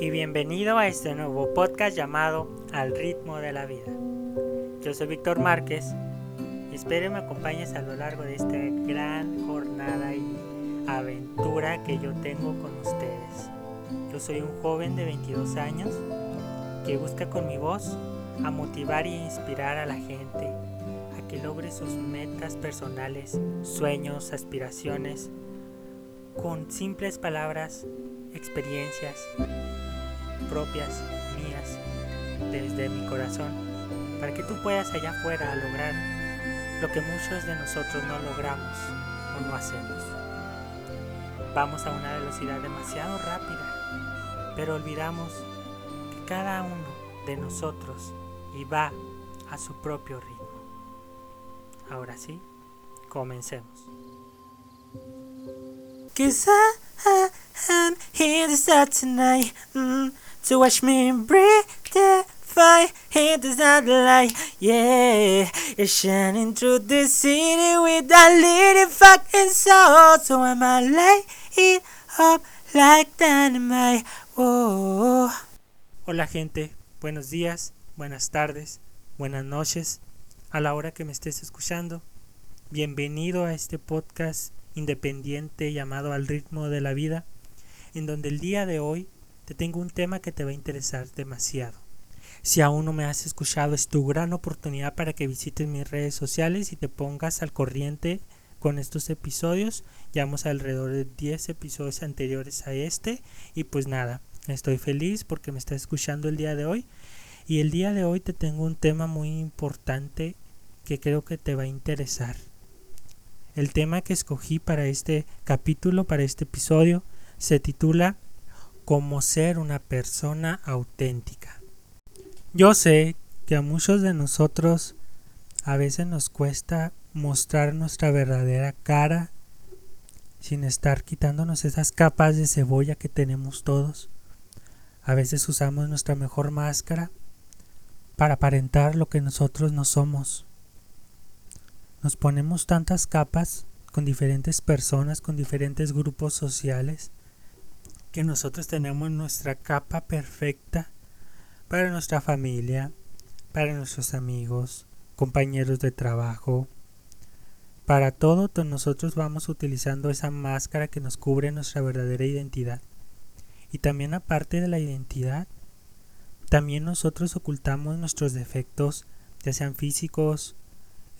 y bienvenido a este nuevo podcast llamado Al ritmo de la vida. Yo soy Víctor Márquez y espero me acompañes a lo largo de esta gran jornada y aventura que yo tengo con ustedes. Yo soy un joven de 22 años que busca con mi voz a motivar e inspirar a la gente a que logre sus metas personales, sueños, aspiraciones, con simples palabras, experiencias propias, mías, desde mi corazón, para que tú puedas allá afuera lograr lo que muchos de nosotros no logramos o no hacemos. Vamos a una velocidad demasiado rápida, pero olvidamos que cada uno de nosotros y va a su propio ritmo. Ahora sí, comencemos. Tonight mm, To watch me breathe the fire. Start the light Yeah, you're shining through the city With that little fucking soul. So I'ma light it up like dynamite Whoa. Hola gente, buenos días, buenas tardes, buenas noches. A la hora que me estés escuchando. Bienvenido a este podcast independiente llamado Al ritmo de la vida, en donde el día de hoy te tengo un tema que te va a interesar demasiado. Si aún no me has escuchado, es tu gran oportunidad para que visites mis redes sociales y te pongas al corriente con estos episodios. Llevamos alrededor de 10 episodios anteriores a este y pues nada, estoy feliz porque me estás escuchando el día de hoy. Y el día de hoy te tengo un tema muy importante que creo que te va a interesar. El tema que escogí para este capítulo, para este episodio, se titula Cómo ser una persona auténtica. Yo sé que a muchos de nosotros a veces nos cuesta mostrar nuestra verdadera cara sin estar quitándonos esas capas de cebolla que tenemos todos. A veces usamos nuestra mejor máscara para aparentar lo que nosotros no somos. Nos ponemos tantas capas con diferentes personas, con diferentes grupos sociales, que nosotros tenemos nuestra capa perfecta para nuestra familia, para nuestros amigos, compañeros de trabajo. Para todo nosotros vamos utilizando esa máscara que nos cubre nuestra verdadera identidad. Y también aparte de la identidad, también nosotros ocultamos nuestros defectos, ya sean físicos,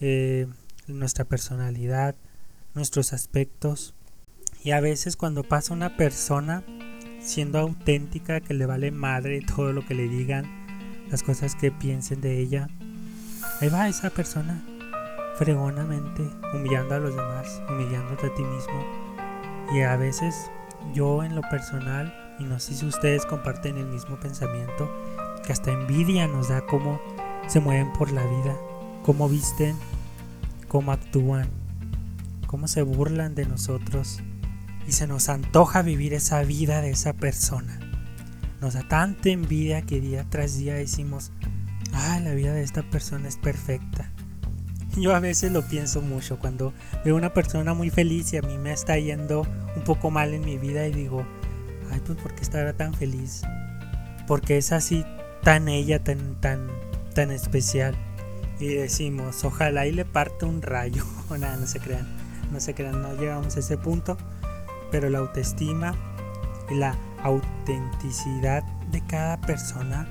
eh, nuestra personalidad, nuestros aspectos. Y a veces cuando pasa una persona siendo auténtica, que le vale madre todo lo que le digan, las cosas que piensen de ella, ahí va esa persona fregonamente humillando a los demás, humillándote a ti mismo. Y a veces yo en lo personal, y no sé si ustedes comparten el mismo pensamiento, que hasta envidia nos da cómo se mueven por la vida, cómo visten, cómo actúan, cómo se burlan de nosotros y se nos antoja vivir esa vida de esa persona. Nos da tanta envidia que día tras día decimos, ah, la vida de esta persona es perfecta. Yo a veces lo pienso mucho cuando veo una persona muy feliz y a mí me está yendo un poco mal en mi vida y digo, ay, pues ¿por qué estará tan feliz? Porque es así tan ella, tan, tan, tan especial y decimos, ojalá y le parte un rayo. O nada, no se crean, no se crean, no llegamos a ese punto. Pero la autoestima y la autenticidad de cada persona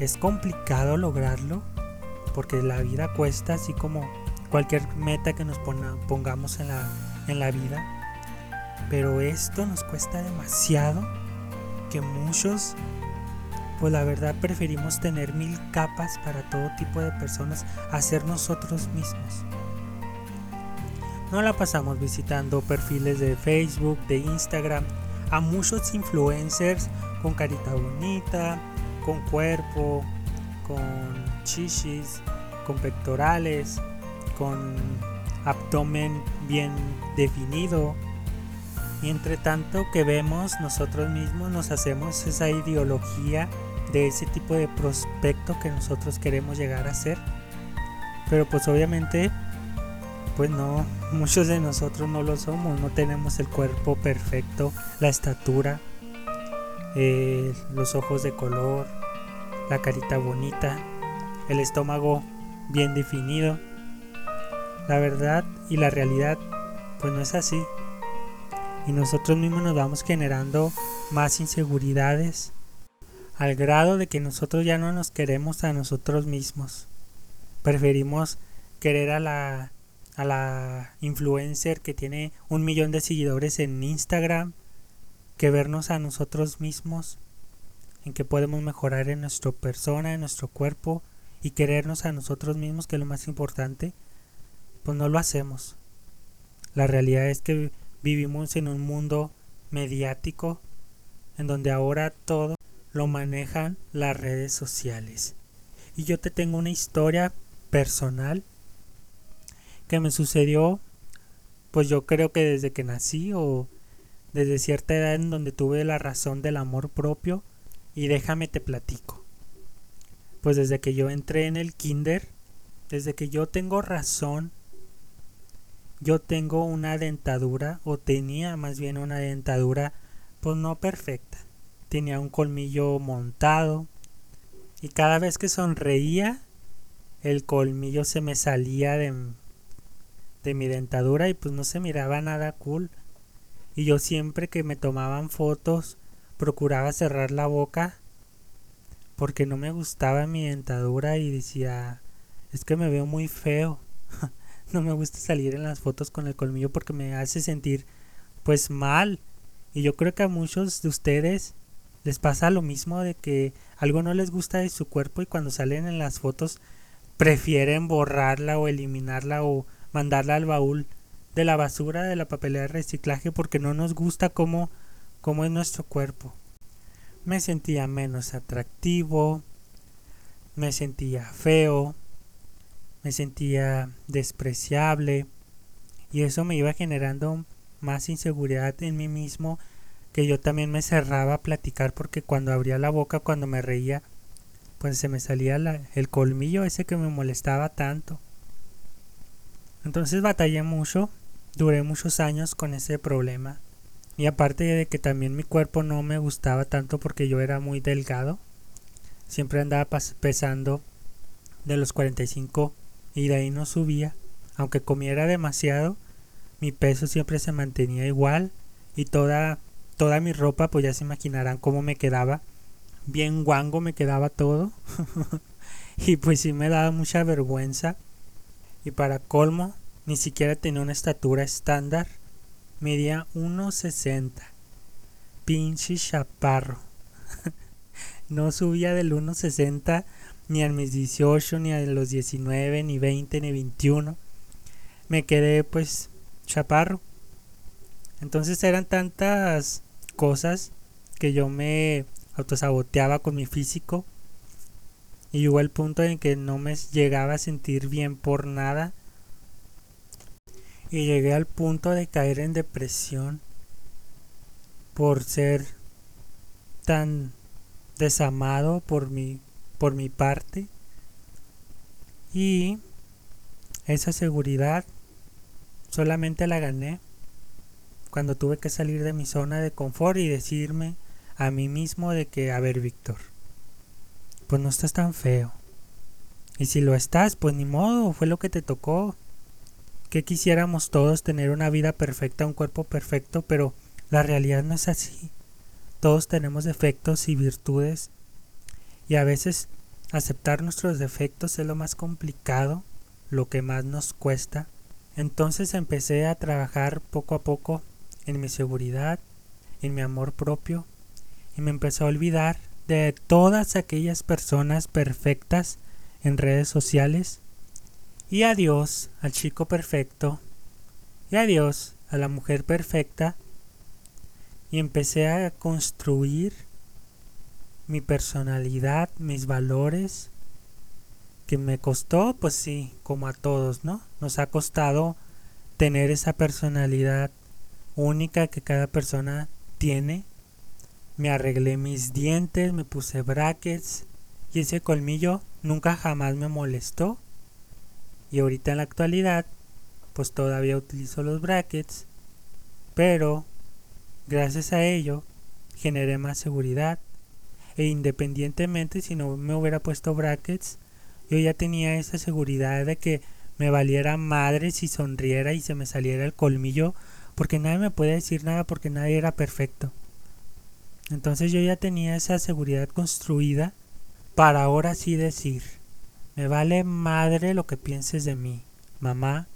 es complicado lograrlo porque la vida cuesta así como cualquier meta que nos pongamos en la, en la vida. Pero esto nos cuesta demasiado que muchos pues la verdad preferimos tener mil capas para todo tipo de personas a ser nosotros mismos. No la pasamos visitando perfiles de Facebook, de Instagram, a muchos influencers con carita bonita, con cuerpo, con chichis, con pectorales, con abdomen bien definido. Y entre tanto que vemos nosotros mismos nos hacemos esa ideología de ese tipo de prospecto que nosotros queremos llegar a ser. Pero pues obviamente, pues no, muchos de nosotros no lo somos, no tenemos el cuerpo perfecto, la estatura, eh, los ojos de color, la carita bonita, el estómago bien definido. La verdad y la realidad pues no es así. Y nosotros mismos nos vamos generando más inseguridades al grado de que nosotros ya no nos queremos a nosotros mismos. Preferimos querer a la a la influencer que tiene un millón de seguidores en Instagram que vernos a nosotros mismos en que podemos mejorar en nuestra persona, en nuestro cuerpo y querernos a nosotros mismos, que es lo más importante, pues no lo hacemos. La realidad es que vivimos en un mundo mediático en donde ahora todo lo manejan las redes sociales. Y yo te tengo una historia personal que me sucedió, pues yo creo que desde que nací o desde cierta edad en donde tuve la razón del amor propio y déjame te platico. Pues desde que yo entré en el kinder, desde que yo tengo razón, yo tengo una dentadura o tenía más bien una dentadura pues no perfecta. Tenía un colmillo montado y cada vez que sonreía el colmillo se me salía de, de mi dentadura y pues no se miraba nada cool. Y yo siempre que me tomaban fotos procuraba cerrar la boca porque no me gustaba mi dentadura y decía, es que me veo muy feo. no me gusta salir en las fotos con el colmillo porque me hace sentir pues mal. Y yo creo que a muchos de ustedes les pasa lo mismo de que algo no les gusta de su cuerpo y cuando salen en las fotos prefieren borrarla o eliminarla o mandarla al baúl de la basura de la papelera de reciclaje porque no nos gusta cómo, cómo es nuestro cuerpo. Me sentía menos atractivo, me sentía feo, me sentía despreciable y eso me iba generando más inseguridad en mí mismo que yo también me cerraba a platicar porque cuando abría la boca, cuando me reía, pues se me salía el colmillo ese que me molestaba tanto. Entonces batallé mucho, duré muchos años con ese problema. Y aparte de que también mi cuerpo no me gustaba tanto porque yo era muy delgado, siempre andaba pesando de los 45 y de ahí no subía. Aunque comiera demasiado, mi peso siempre se mantenía igual y toda, toda mi ropa, pues ya se imaginarán cómo me quedaba. Bien guango me quedaba todo. y pues sí me daba mucha vergüenza y para colmo ni siquiera tenía una estatura estándar. Medía 1,60. Pinche chaparro. no subía del 1,60 ni a mis 18, ni a los 19, ni 20, ni 21. Me quedé pues chaparro. Entonces eran tantas cosas que yo me autosaboteaba con mi físico y llegó el punto en que no me llegaba a sentir bien por nada. Y llegué al punto de caer en depresión por ser tan desamado por mi por mi parte. Y esa seguridad solamente la gané cuando tuve que salir de mi zona de confort y decirme a mí mismo de que a ver Víctor pues no estás tan feo. Y si lo estás, pues ni modo, fue lo que te tocó. Que quisiéramos todos tener una vida perfecta, un cuerpo perfecto, pero la realidad no es así. Todos tenemos defectos y virtudes. Y a veces aceptar nuestros defectos es lo más complicado, lo que más nos cuesta. Entonces empecé a trabajar poco a poco en mi seguridad, en mi amor propio, y me empecé a olvidar de todas aquellas personas perfectas en redes sociales. Y adiós al chico perfecto. Y adiós a la mujer perfecta. Y empecé a construir mi personalidad, mis valores. Que me costó, pues sí, como a todos, ¿no? Nos ha costado tener esa personalidad única que cada persona tiene me arreglé mis dientes, me puse brackets y ese colmillo nunca jamás me molestó. Y ahorita en la actualidad, pues todavía utilizo los brackets, pero gracias a ello generé más seguridad. E independientemente si no me hubiera puesto brackets, yo ya tenía esa seguridad de que me valiera madre si sonriera y se me saliera el colmillo, porque nadie me puede decir nada porque nadie era perfecto. Entonces yo ya tenía esa seguridad construida para ahora sí decir, me vale madre lo que pienses de mí, mamá,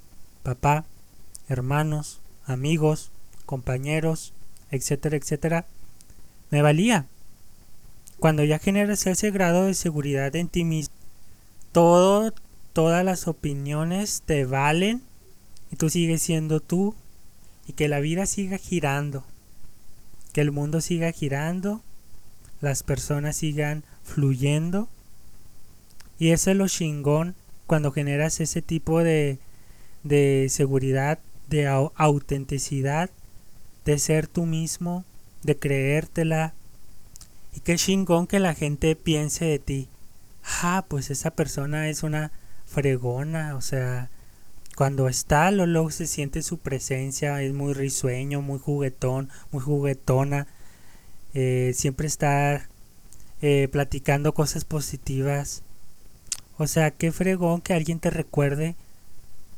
papá, hermanos, amigos, compañeros, etcétera, etcétera, me valía. Cuando ya generas ese grado de seguridad en ti mismo, todo, todas las opiniones te valen y tú sigues siendo tú y que la vida siga girando, que el mundo siga girando, las personas sigan fluyendo. Y eso es lo chingón cuando generas ese tipo de, de seguridad, de autenticidad, de ser tú mismo, de creértela. Y qué chingón que la gente piense de ti. Ah, pues esa persona es una fregona, o sea, cuando está, luego se siente su presencia, es muy risueño, muy juguetón, muy juguetona, eh, siempre está eh, platicando cosas positivas. O sea, qué fregón que alguien te recuerde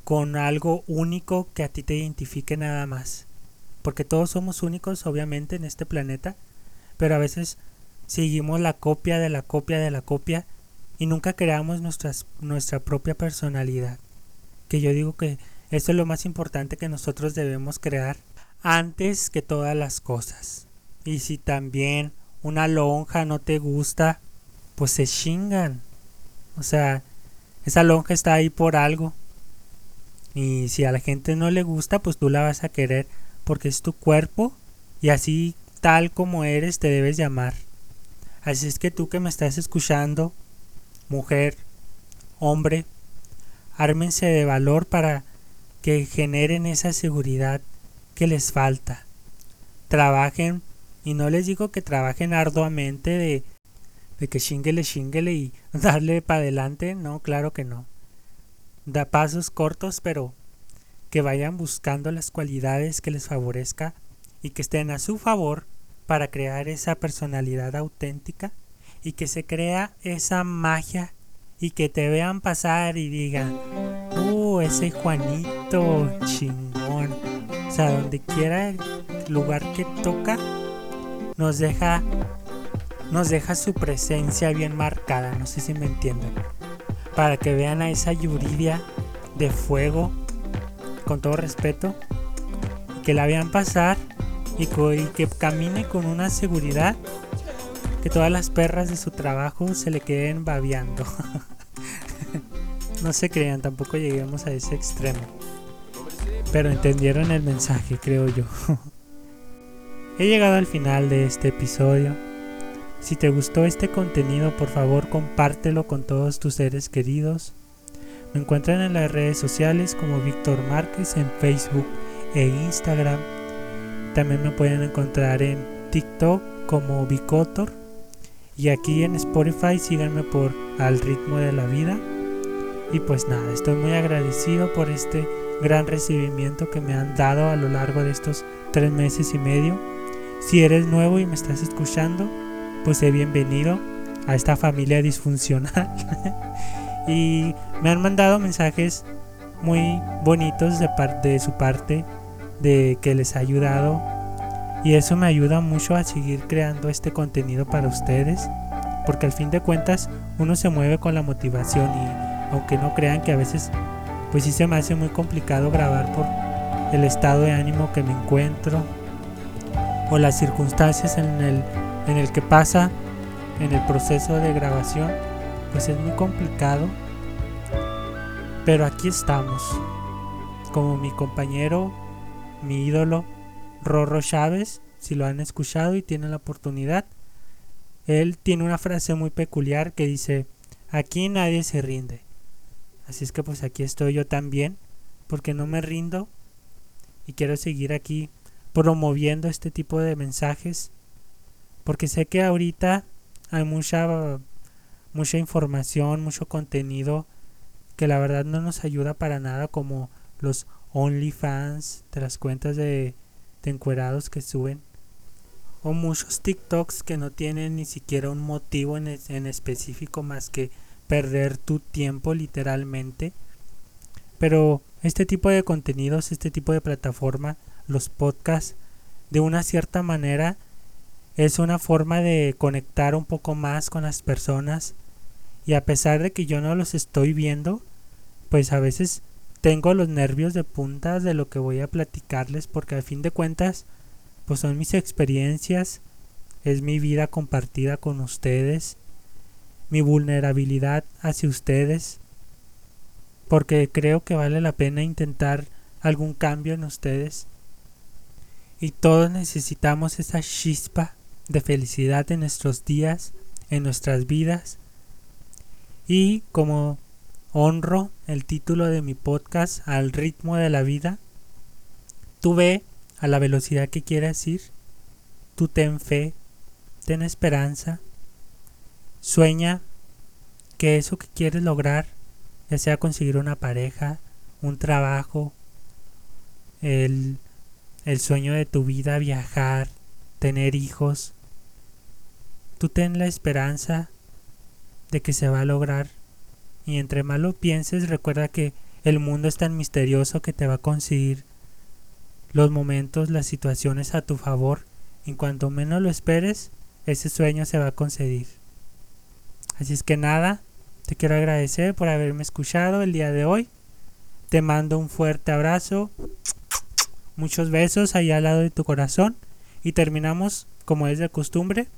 con algo único que a ti te identifique nada más. Porque todos somos únicos, obviamente, en este planeta, pero a veces seguimos la copia de la copia de la copia y nunca creamos nuestra propia personalidad. Que yo digo que esto es lo más importante que nosotros debemos crear antes que todas las cosas. Y si también una lonja no te gusta, pues se chingan. O sea, esa lonja está ahí por algo. Y si a la gente no le gusta, pues tú la vas a querer porque es tu cuerpo y así tal como eres te debes llamar. Así es que tú que me estás escuchando, mujer, hombre, ármense de valor para que generen esa seguridad que les falta. Trabajen, y no les digo que trabajen arduamente de, de que chinguele, chinguele y darle para adelante, no, claro que no. Da pasos cortos, pero que vayan buscando las cualidades que les favorezca y que estén a su favor para crear esa personalidad auténtica y que se crea esa magia y que te vean pasar y digan, uh, ese Juanito chingón. O sea, donde quiera el lugar que toca, nos deja, nos deja su presencia bien marcada, no sé si me entienden. Para que vean a esa Yuridia de fuego, con todo respeto, que la vean pasar y que camine con una seguridad que todas las perras de su trabajo se le queden babeando. no se crean, tampoco lleguemos a ese extremo. Pero entendieron el mensaje, creo yo. He llegado al final de este episodio. Si te gustó este contenido, por favor compártelo con todos tus seres queridos. Me encuentran en las redes sociales como Víctor Márquez en Facebook e Instagram. También me pueden encontrar en TikTok como Vicotor y aquí en Spotify síganme por Al ritmo de la vida. Y pues nada, estoy muy agradecido por este gran recibimiento que me han dado a lo largo de estos tres meses y medio. Si eres nuevo y me estás escuchando, pues sé bienvenido a esta familia disfuncional. y me han mandado mensajes muy bonitos de, parte de su parte de que les ha ayudado y eso me ayuda mucho a seguir creando este contenido para ustedes, porque al fin de cuentas uno se mueve con la motivación y aunque no crean que a veces pues sí se me hace muy complicado grabar por el estado de ánimo que me encuentro o las circunstancias en el, en el que pasa en el proceso de grabación, pues es muy complicado. Pero aquí estamos, como mi compañero, mi ídolo, Rorro Chávez, si lo han escuchado y tienen la oportunidad. Él tiene una frase muy peculiar que dice, aquí nadie se rinde. Así es que pues aquí estoy yo también, porque no me rindo y quiero seguir aquí promoviendo este tipo de mensajes, porque sé que ahorita hay mucha mucha información, mucho contenido que la verdad no nos ayuda para nada como los OnlyFans de las cuentas de encuerados que suben o muchos TikToks que no tienen ni siquiera un motivo en, en específico más que perder tu tiempo literalmente. Pero este tipo de contenidos, este tipo de plataforma, los podcasts, de una cierta manera es una forma de conectar un poco más con las personas y a pesar de que yo no los estoy viendo, pues a veces tengo los nervios de punta de lo que voy a platicarles porque al fin de cuentas pues son mis experiencias, es mi vida compartida con ustedes, mi vulnerabilidad hacia ustedes, porque creo que vale la pena intentar algún cambio en ustedes. Y todos necesitamos esa chispa de felicidad en nuestros días, en nuestras vidas. Y como honro el título de mi podcast al ritmo de la vida, tú ve a la velocidad que quieras ir, tú ten fe, ten esperanza, sueña que eso que quieres lograr, ya sea conseguir una pareja, un trabajo, el, el sueño de tu vida, viajar, tener hijos, tú ten la esperanza de que se va a lograr. Y entre más lo pienses, recuerda que el mundo es tan misterioso que te va a conseguir los momentos, las situaciones a tu favor. En cuanto menos lo esperes, ese sueño se va a conceder. Así es que nada, te quiero agradecer por haberme escuchado el día de hoy. Te mando un fuerte abrazo, muchos besos ahí al lado de tu corazón y terminamos, como es de costumbre,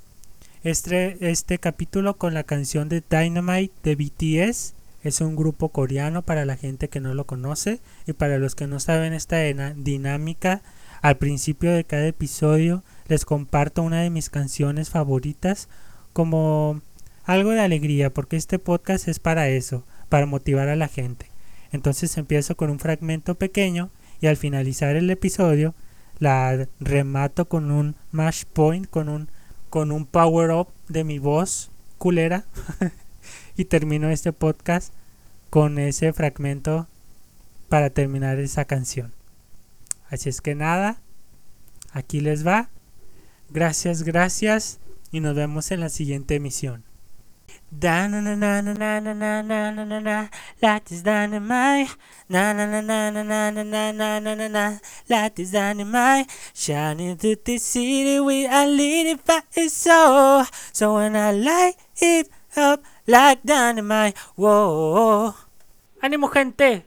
este, este capítulo con la canción de Dynamite de BTS. Es un grupo coreano para la gente que no lo conoce y para los que no saben esta dinámica. Al principio de cada episodio les comparto una de mis canciones favoritas como algo de alegría porque este podcast es para eso, para motivar a la gente. Entonces empiezo con un fragmento pequeño y al finalizar el episodio la remato con un mash point, con un, con un power up de mi voz culera. y termino este podcast con ese fragmento para terminar esa canción. Así es que nada, aquí les va. Gracias, gracias y nos vemos en la siguiente emisión. Like dynamite Whoa ¡Ánimo gente!